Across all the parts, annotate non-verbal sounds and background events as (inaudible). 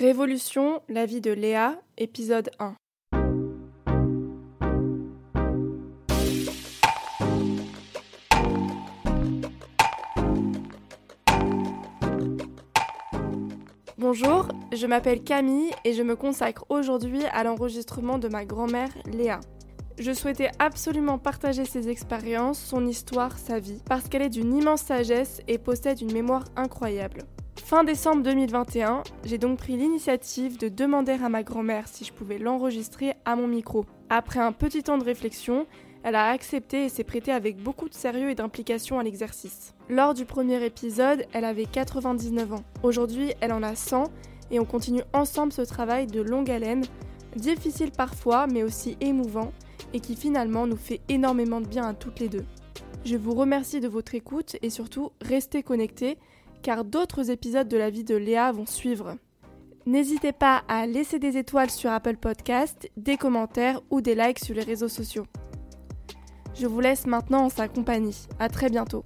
Révolution, la vie de Léa, épisode 1. Bonjour, je m'appelle Camille et je me consacre aujourd'hui à l'enregistrement de ma grand-mère Léa. Je souhaitais absolument partager ses expériences, son histoire, sa vie, parce qu'elle est d'une immense sagesse et possède une mémoire incroyable. Fin décembre 2021, j'ai donc pris l'initiative de demander à ma grand-mère si je pouvais l'enregistrer à mon micro. Après un petit temps de réflexion, elle a accepté et s'est prêtée avec beaucoup de sérieux et d'implication à l'exercice. Lors du premier épisode, elle avait 99 ans. Aujourd'hui, elle en a 100 et on continue ensemble ce travail de longue haleine, difficile parfois mais aussi émouvant et qui finalement nous fait énormément de bien à toutes les deux. Je vous remercie de votre écoute et surtout restez connectés car d'autres épisodes de la vie de Léa vont suivre. N'hésitez pas à laisser des étoiles sur Apple Podcast, des commentaires ou des likes sur les réseaux sociaux. Je vous laisse maintenant en sa compagnie. À très bientôt.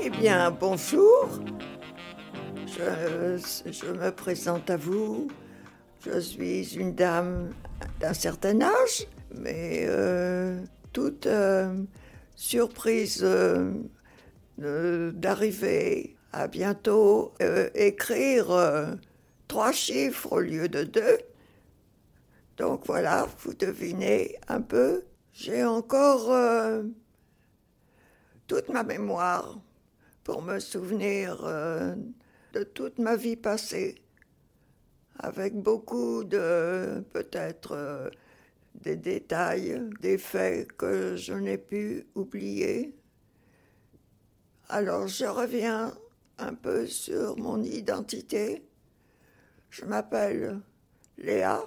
Eh bien, bonjour. Je, je me présente à vous. Je suis une dame d'un certain âge, mais euh, toute euh, surprise euh, d'arriver à bientôt écrire trois chiffres au lieu de deux. Donc voilà, vous devinez un peu. J'ai encore toute ma mémoire pour me souvenir de toute ma vie passée, avec beaucoup de peut-être euh, des détails, des faits que je n'ai pu oublier. Alors je reviens un peu sur mon identité. Je m'appelle Léa,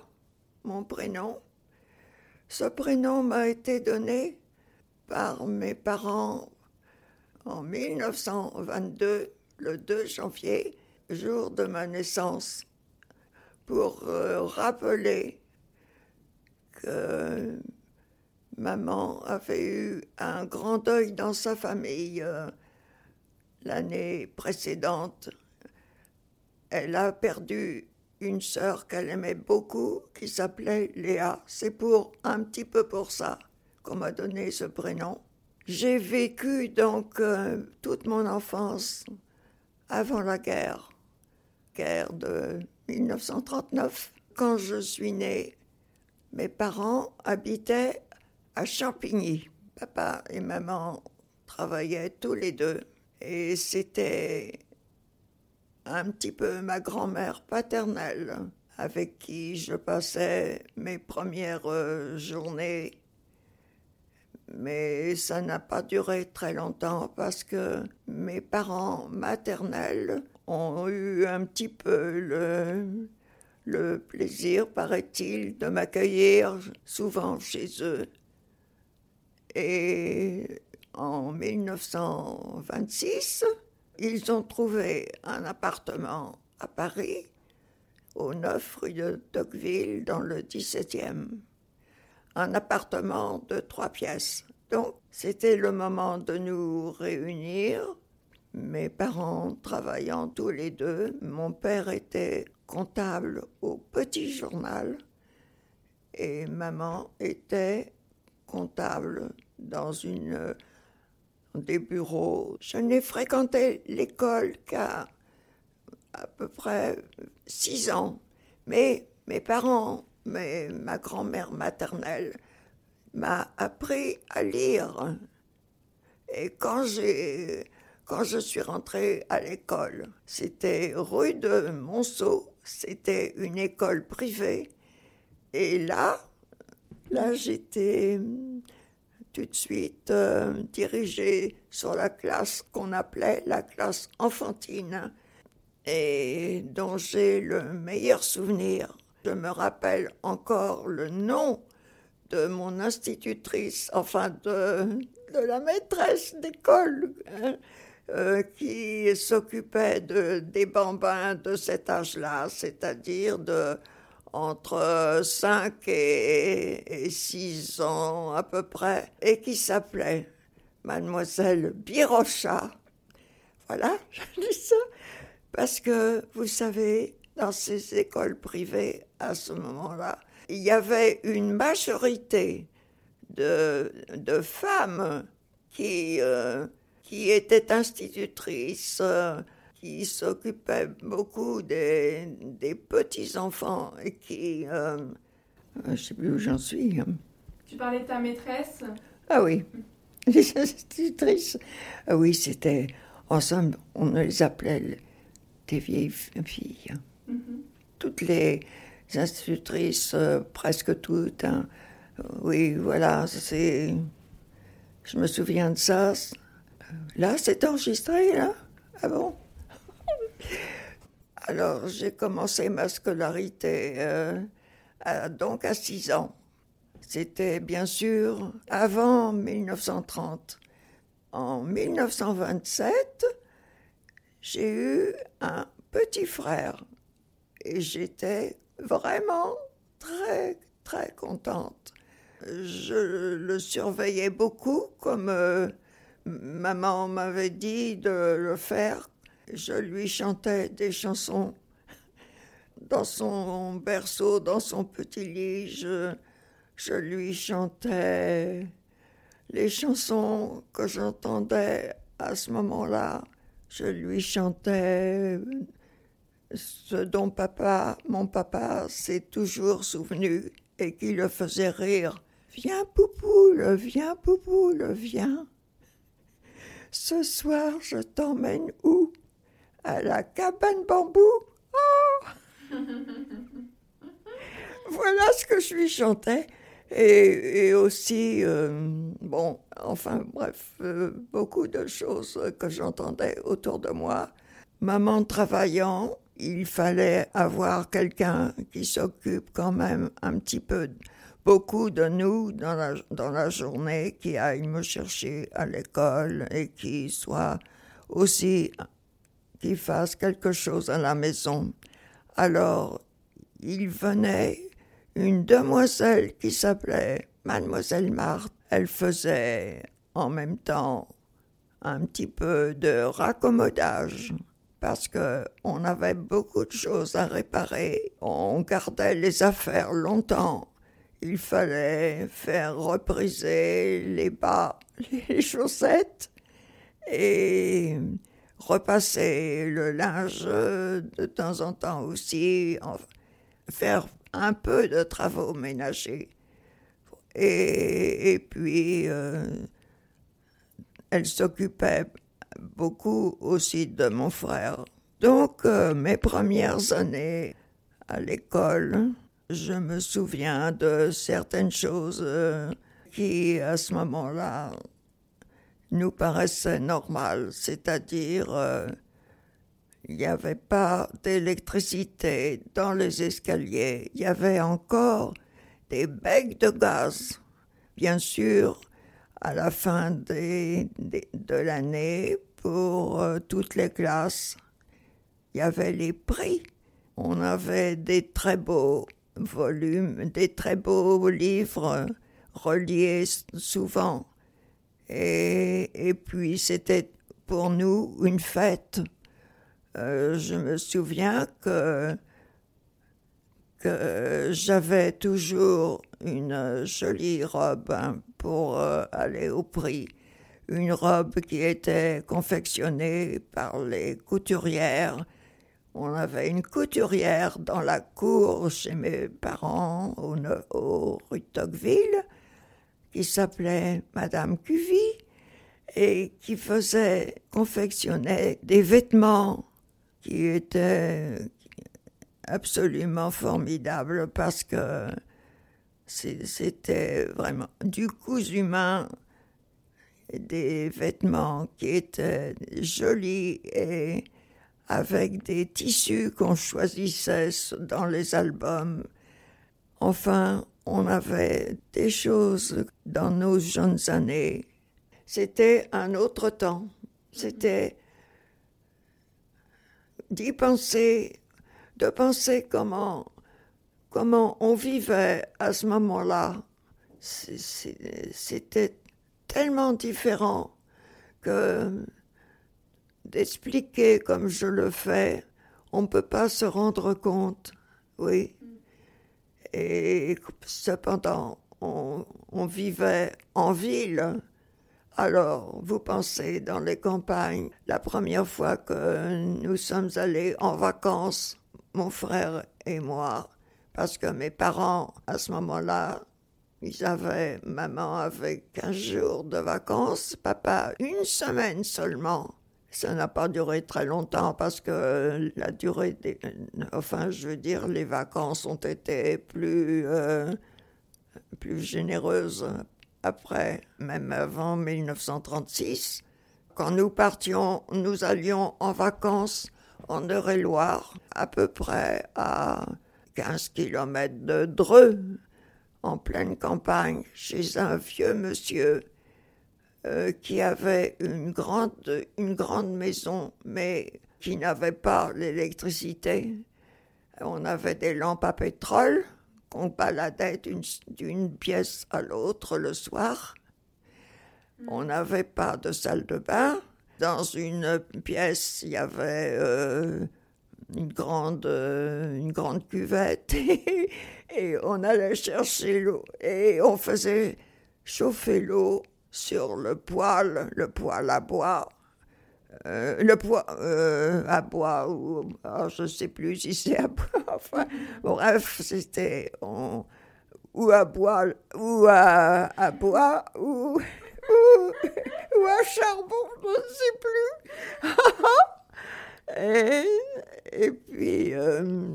mon prénom. Ce prénom m'a été donné par mes parents en 1922, le 2 janvier, jour de ma naissance, pour euh, rappeler que maman avait eu un grand deuil dans sa famille euh, l'année précédente. Elle a perdu une sœur qu'elle aimait beaucoup, qui s'appelait Léa. C'est pour un petit peu pour ça qu'on m'a donné ce prénom. J'ai vécu donc euh, toute mon enfance avant la guerre, guerre de 1939. Quand je suis née, mes parents habitaient à Champigny. Papa et maman travaillaient tous les deux et c'était un petit peu ma grand-mère paternelle avec qui je passais mes premières euh, journées mais ça n'a pas duré très longtemps parce que mes parents maternels ont eu un petit peu le, le plaisir, paraît-il, de m'accueillir souvent chez eux. Et en 1926, ils ont trouvé un appartement à Paris, au 9 rue de Tocqueville, dans le 17e un appartement de trois pièces. Donc, c'était le moment de nous réunir, mes parents travaillant tous les deux. Mon père était comptable au petit journal et maman était comptable dans une des bureaux. Je n'ai fréquenté l'école qu'à à peu près six ans, mais mes parents mais ma grand-mère maternelle m'a appris à lire. Et quand j'ai quand je suis rentrée à l'école, c'était rue de Monceau, c'était une école privée. Et là, là j'étais tout de suite euh, dirigée sur la classe qu'on appelait la classe enfantine et dont j'ai le meilleur souvenir je me rappelle encore le nom de mon institutrice, enfin de, de la maîtresse d'école, hein, euh, qui s'occupait de, des bambins de cet âge-là, c'est-à-dire de entre 5 et 6 ans à peu près, et qui s'appelait Mademoiselle Birocha. Voilà, (laughs) je dis ça parce que, vous savez, dans ces écoles privées, à ce moment-là, il y avait une majorité de, de femmes qui, euh, qui étaient institutrices, euh, qui s'occupaient beaucoup des, des petits-enfants et qui... Euh, je ne sais plus où j'en suis. Hein. Tu parlais de ta maîtresse? Ah oui, (laughs) les institutrices. Ah oui, c'était... Ensemble, on les appelait des vieilles filles. Mm-hmm. Toutes les institutrices, presque toutes. Hein. Oui, voilà, c'est... Je me souviens de ça. Là, c'est enregistré, là? Ah bon? (laughs) Alors, j'ai commencé ma scolarité euh, donc à 6 ans. C'était bien sûr avant 1930. En 1927, j'ai eu un petit frère et j'étais vraiment très, très contente. Je le surveillais beaucoup, comme euh, maman m'avait dit de le faire. Je lui chantais des chansons dans son berceau, dans son petit lit. Je, je lui chantais les chansons que j'entendais à ce moment-là. Je lui chantais ce dont papa, mon papa, s'est toujours souvenu et qui le faisait rire. Viens, Poupoule, viens, Poupoule, viens. Ce soir, je t'emmène où? À la cabane bambou oh (laughs) Voilà ce que je lui chantais. Et, aussi, euh, bon, enfin bref, euh, beaucoup de choses que j'entendais autour de moi. Maman travaillant, il fallait avoir quelqu'un qui s'occupe quand même un petit peu beaucoup de nous dans la, dans la journée qui aillent me chercher à l'école et qui soit aussi qui fasse quelque chose à la maison. Alors, il venait une demoiselle qui s'appelait Mademoiselle Marthe. Elle faisait en même temps un petit peu de raccommodage parce que on avait beaucoup de choses à réparer. On gardait les affaires longtemps il fallait faire repriser les bas, (laughs) les chaussettes et repasser le linge de temps en temps aussi, faire un peu de travaux ménagers. Et, puis, euh, elle s'occupait beaucoup aussi de mon frère. Donc, euh, mes premières années à l'école, je me souviens de certaines choses euh, qui, à ce moment-là, nous paraissaient normales, c'est-à-dire euh, il n'y avait pas d'électricité dans les escaliers, il y avait encore des becs de gaz. Bien sûr, à la fin de l'année, pour euh, toutes les classes, il y avait les prix. On avait des très beaux volumes, des très beaux livres reliés souvent. Et, et puis c'était pour nous une fête. Euh, je me souviens que, que j'avais toujours une jolie robe hein, pour euh, aller au prix. Une robe qui était confectionnée par les couturières. On avait une couturière dans la cour chez mes parents au, rue Tocqueville qui s'appelait Madame Cuvy et qui faisait, confectionnait des vêtements qui étaient absolument formidables parce que c'était vraiment du cousu humain, des vêtements qui étaient jolis et avec des tissus qu'on choisissait dans les albums. Enfin, on avait des choses dans nos jeunes années. C'était un autre temps. C'était d'y penser, de penser comment, comment on vivait à ce moment-là, c'était tellement différent que d'expliquer comme je le fais, on ne peut pas se rendre compte, oui. Et cependant, on, on vivait en ville. Alors, vous pensez dans les campagnes, la première fois que nous sommes allés en vacances, mon frère et moi, parce que mes parents, à ce moment-là, ils avaient, maman avait 15 jours de vacances, papa une semaine seulement. Ça n'a pas duré très longtemps parce que la durée des... Enfin, je veux dire, les vacances ont été plus, euh, plus généreuses après, même avant 1936. Quand nous partions, nous allions en vacances en Eure-et-Loire, à peu près à 15 kilomètres de Dreux, en pleine campagne, chez un vieux monsieur euh, qui avait une grande, une grande maison, mais qui n'avait pas l'électricité. On avait des lampes à pétrole qu'on baladait d'une pièce à l'autre le soir. On n'avait pas de salle de bain. Dans une pièce, il y avait euh, une, grande, euh, une grande cuvette (laughs) et on allait chercher l'eau et on faisait chauffer l'eau sur le poêle, le poêle à bois. Euh, le poêle euh, à bois, ou ah, je sais plus si c'est à bois, (laughs) enfin, bref, c'était ou à bois, ou à, à bois, ou, (laughs) ou, à charbon, je ne sais plus. Et, puis, euh,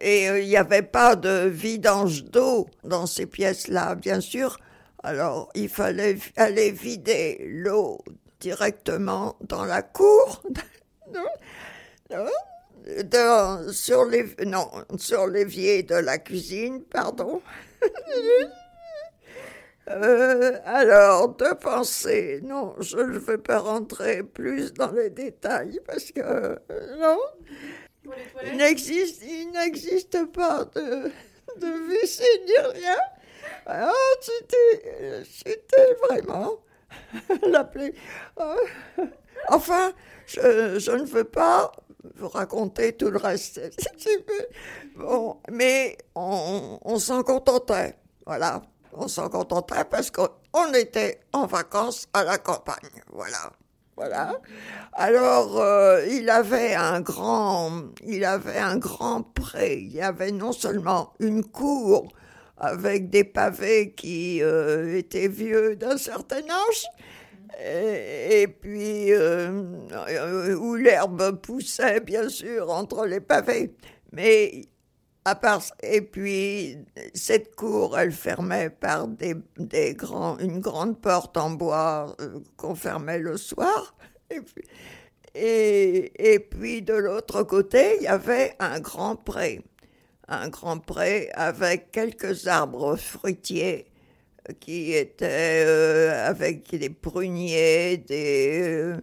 et il n'y avait pas de vidange d'eau dans ces pièces-là, bien sûr. Alors, il fallait aller vider l'eau directement dans la cour, (laughs) sur les non sur l'évier de la cuisine, pardon. (laughs) Euh, alors, de penser, non, je ne veux pas rentrer plus dans les détails parce que, euh, non, il n'existe, il n'existe pas de, de WC ni rien. Ah, c'était, c'était vraiment (laughs) la plus. Euh, enfin, je, je, ne veux pas vous raconter tout le reste. (laughs) Bon, mais on, on s'en contentait. Voilà, on s'en contentait parce qu'on était en vacances à la campagne. Voilà. Voilà. Alors, euh, il avait un grand, il avait un grand pré. Il y avait non seulement une cour avec des pavés qui euh, étaient vieux d'un certain âge, et, puis euh, où l'herbe poussait bien sûr entre les pavés. Mais à part, et puis cette cour, elle fermait par des, des grands, une grande porte en bois euh, qu'on fermait le soir. (laughs) Et puis, et, puis de l'autre côté, il y avait un grand pré, un grand pré avec quelques arbres fruitiers qui étaient euh, avec des pruniers, des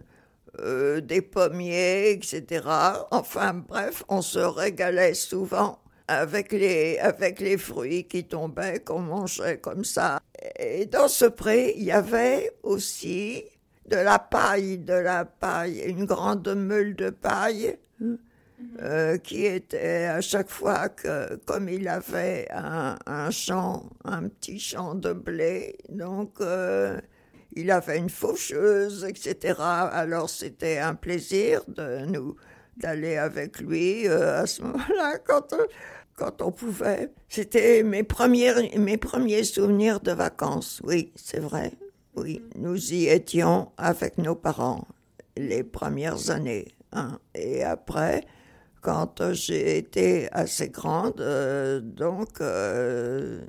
euh, des pommiers, etc. Enfin bref, on se régalait souvent avec les, avec les fruits qui tombaient, qu'on mangeait comme ça. Et dans ce pré, il y avait aussi de la paille, de la paille, une grande meule de paille. Euh, qui était à chaque fois que, comme il avait un, un champ, un petit champ de blé, donc euh, il avait une faucheuse, etc. Alors c'était un plaisir de nous d'aller avec lui euh, à ce moment-là quand quand on pouvait. C'était mes mes premiers souvenirs de vacances, oui, c'est vrai. Oui, nous y étions avec nos parents les premières années. Hein. Et après, quand j'ai été assez grande, euh, donc euh,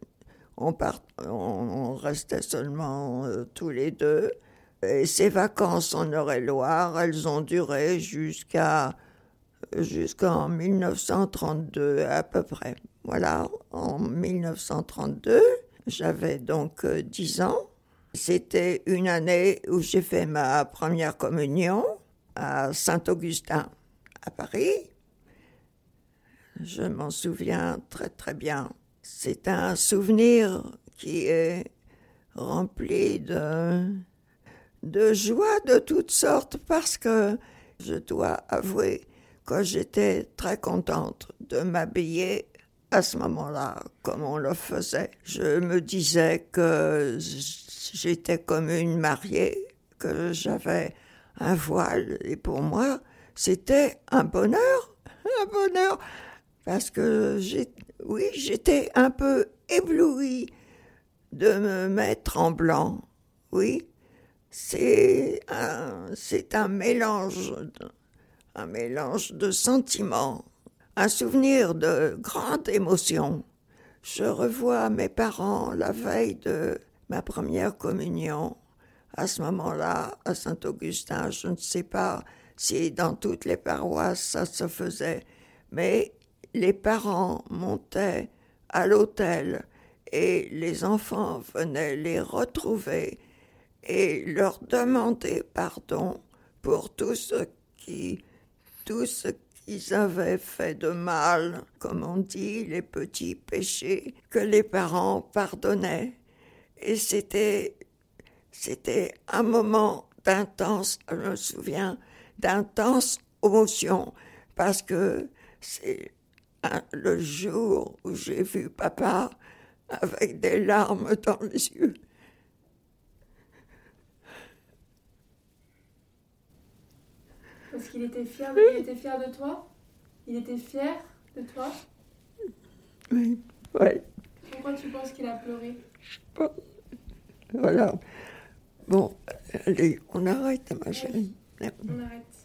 on, part, on, restait seulement euh, tous les deux. Et ces vacances en Eure-et-Loire, elles ont duré jusqu'à jusqu'en 1932 à peu près. Voilà, en 1932, j'avais donc 10 euh, ans. C'était une année où j'ai fait ma première communion à Saint-Augustin, à Paris. Je m'en souviens très très bien. C'est un souvenir qui est rempli de, de joie de toutes sortes parce que je dois avouer j'étais très contente de m'habiller à ce moment-là, comme on le faisait. Je me disais que j'étais comme une mariée, que j'avais un voile, et pour moi, c'était un bonheur, un bonheur, parce que oui, j'étais un peu éblouie de me mettre en blanc, oui. C'est un, c'est un mélange, un mélange de sentiments, un souvenir de grande émotion. Je revois mes parents la veille de ma première communion. À ce moment-là, à Saint-Augustin, je ne sais pas si dans toutes les paroisses ça se faisait, mais les parents montaient à l'autel et les enfants venaient les retrouver et leur demander pardon pour tout ce qui, tout ce qu'ils avaient fait de mal, comme on dit, les petits péchés que les parents pardonnaient. Et c'était, c'était un moment d'intense, je me souviens, d'intense émotion, parce que c'est le jour où j'ai vu papa avec des larmes dans les yeux. Parce qu'il était fier, de, il était fier de toi Il était fier de toi Oui, oui. Pourquoi tu penses qu'il a pleuré Voilà. Bon, allez, on arrête, ma chérie. On arrête.